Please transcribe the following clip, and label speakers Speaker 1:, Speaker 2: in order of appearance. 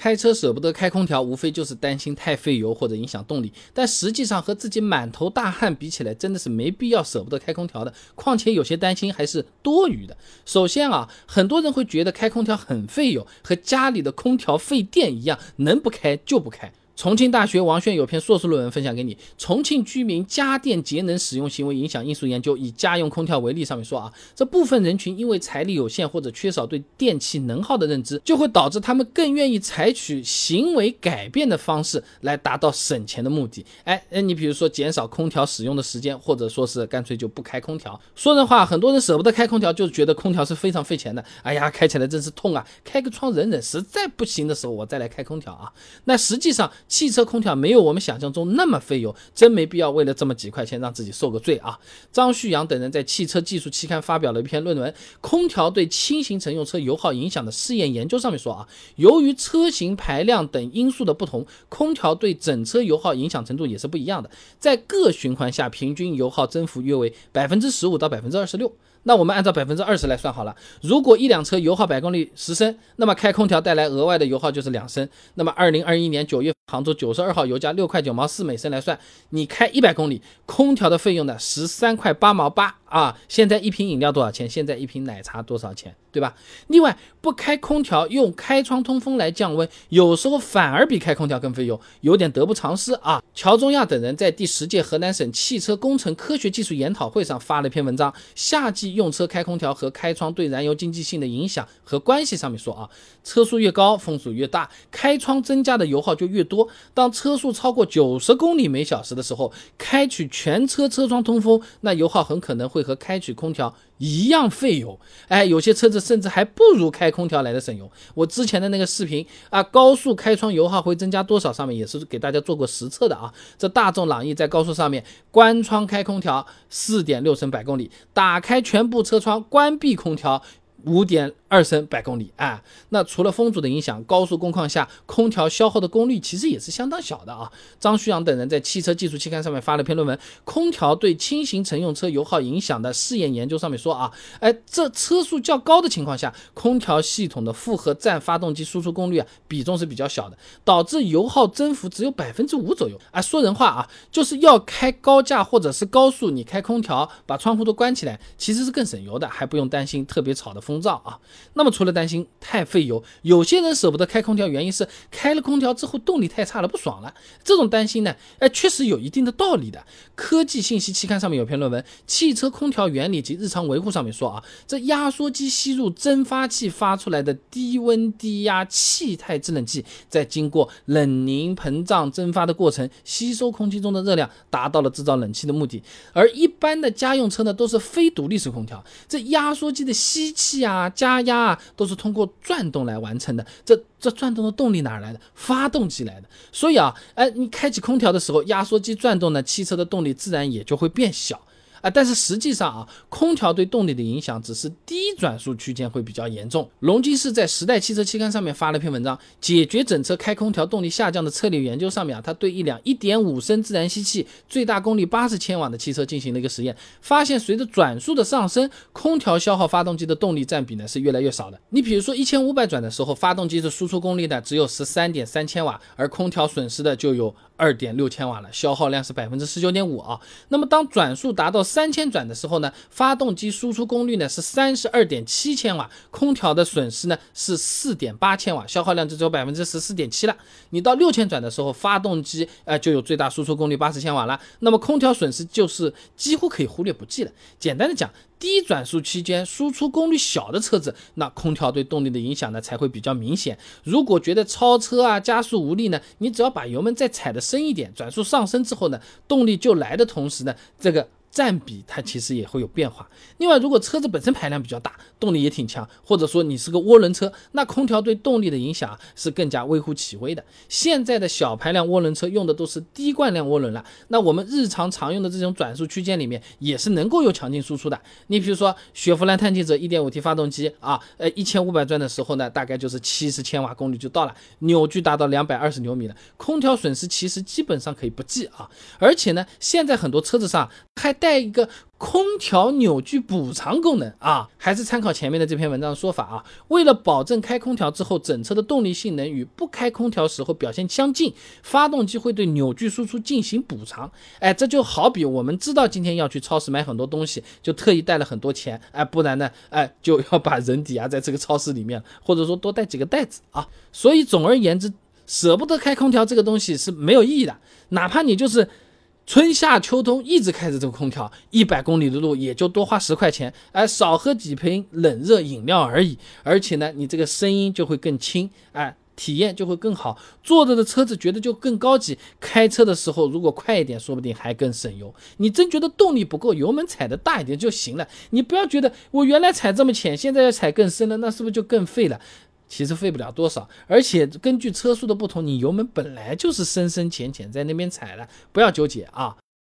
Speaker 1: 开车舍不得开空调，无非就是担心太费油或者影响动力。但实际上和自己满头大汗比起来，真的是没必要舍不得开空调的。况且有些担心还是多余的。首先啊，很多人会觉得开空调很费油，和家里的空调费电一样，能不开就不开。重庆大学王轩有篇硕士论文分享给你，《重庆居民家电节能使用行为影响因素研究》，以家用空调为例，上面说啊，这部分人群因为财力有限或者缺少对电器能耗的认知，就会导致他们更愿意采取行为改变的方式来达到省钱的目的。哎哎，你比如说减少空调使用的时间，或者说是干脆就不开空调。说人话，很多人舍不得开空调，就是觉得空调是非常费钱的。哎呀，开起来真是痛啊！开个窗忍忍，实在不行的时候我再来开空调啊。那实际上。汽车空调没有我们想象中那么费油，真没必要为了这么几块钱让自己受个罪啊！张旭阳等人在《汽车技术》期刊发表了一篇论文《空调对轻型乘用车油耗影响的试验研究》，上面说啊，由于车型排量等因素的不同，空调对整车油耗影响程度也是不一样的。在各循环下，平均油耗增幅约为百分之十五到百分之二十六。那我们按照百分之二十来算好了，如果一辆车油耗百公里十升，那么开空调带来额外的油耗就是两升。那么二零二一年九月杭州九十二号油价六块九毛四每升来算，你开一百公里，空调的费用呢十三块八毛八。啊，现在一瓶饮料多少钱？现在一瓶奶茶多少钱？对吧？另外，不开空调，用开窗通风来降温，有时候反而比开空调更费油，有点得不偿失啊。乔中亚等人在第十届河南省汽车工程科学技术研讨会上发了一篇文章，《夏季用车开空调和开窗对燃油经济性的影响和关系》。上面说啊，车速越高，风速越大，开窗增加的油耗就越多。当车速超过九十公里每小时的时候，开启全车车窗通风，那油耗很可能会。和开启空调一样费油，哎，有些车子甚至还不如开空调来的省油。我之前的那个视频啊，高速开窗油耗会增加多少？上面也是给大家做过实测的啊。这大众朗逸在高速上面关窗开空调四点六升百公里，打开全部车窗关闭空调五点。二升百公里啊，那除了风阻的影响，高速工况下空调消耗的功率其实也是相当小的啊。张旭阳等人在《汽车技术》期刊上面发了篇论文，《空调对轻型乘用车油耗影响的试验研究》，上面说啊，哎，这车速较高的情况下，空调系统的负荷占发动机输出功率啊比重是比较小的，导致油耗增幅只有百分之五左右啊。说人话啊，就是要开高架或者是高速，你开空调把窗户都关起来，其实是更省油的，还不用担心特别吵的风噪啊。那么除了担心太费油，有些人舍不得开空调，原因是开了空调之后动力太差了，不爽了。这种担心呢，哎，确实有一定的道理的。科技信息期刊上面有篇论文《汽车空调原理及日常维护》，上面说啊，这压缩机吸入蒸发器发出来的低温低压气态制冷剂，在经过冷凝膨胀蒸发的过程，吸收空气中的热量，达到了制造冷气的目的。而一般的家用车呢，都是非独立式空调，这压缩机的吸气啊加压。啊，都是通过转动来完成的。这这转动的动力哪来的？发动机来的。所以啊，哎，你开启空调的时候，压缩机转动呢，汽车的动力自然也就会变小。啊，但是实际上啊，空调对动力的影响只是低转速区间会比较严重。隆基是在《时代汽车》期刊上面发了篇文章，《解决整车开空调动力下降的策略研究》上面啊，他对一辆1.5升自然吸气、最大功率80千瓦的汽车进行了一个实验，发现随着转速的上升，空调消耗发动机的动力占比呢是越来越少的。你比如说1500转的时候，发动机的输出功率呢只有13.3千瓦，而空调损失的就有。二点六千瓦了，消耗量是百分之十九点五啊。那么当转速达到三千转的时候呢，发动机输出功率呢是三十二点七千瓦，空调的损失呢是四点八千瓦，消耗量就只有百分之十四点七了。你到六千转的时候，发动机呃就有最大输出功率八十千瓦了，那么空调损失就是几乎可以忽略不计了。简单的讲。低转速期间输出功率小的车子，那空调对动力的影响呢才会比较明显。如果觉得超车啊加速无力呢，你只要把油门再踩得深一点，转速上升之后呢，动力就来的同时呢，这个。占比它其实也会有变化。另外，如果车子本身排量比较大，动力也挺强，或者说你是个涡轮车，那空调对动力的影响是更加微乎其微的。现在的小排量涡轮车用的都是低惯量涡轮了，那我们日常常用的这种转速区间里面也是能够有强劲输出的。你比如说雪佛兰探界者 1.5T 发动机啊，呃，一千五百转的时候呢，大概就是七十千瓦功率就到了，扭矩达到两百二十牛米了，空调损失其实基本上可以不计啊。而且呢，现在很多车子上还带一个空调扭矩补偿功能啊，还是参考前面的这篇文章的说法啊。为了保证开空调之后整车的动力性能与不开空调时候表现相近，发动机会对扭矩输出进行补偿。哎，这就好比我们知道今天要去超市买很多东西，就特意带了很多钱，哎，不然呢，哎，就要把人抵押在这个超市里面，或者说多带几个袋子啊。所以总而言之，舍不得开空调这个东西是没有意义的，哪怕你就是。春夏秋冬一直开着这个空调，一百公里的路也就多花十块钱，哎，少喝几瓶冷热饮料而已。而且呢，你这个声音就会更轻，哎，体验就会更好，坐着的车子觉得就更高级。开车的时候如果快一点，说不定还更省油。你真觉得动力不够，油门踩的大一点就行了。你不要觉得我原来踩这么浅，现在要踩更深了，那是不是就更费了？其实费不了多少，而且根据车速的不同，你油门本来就是深深浅浅在那边踩的，不要纠结啊。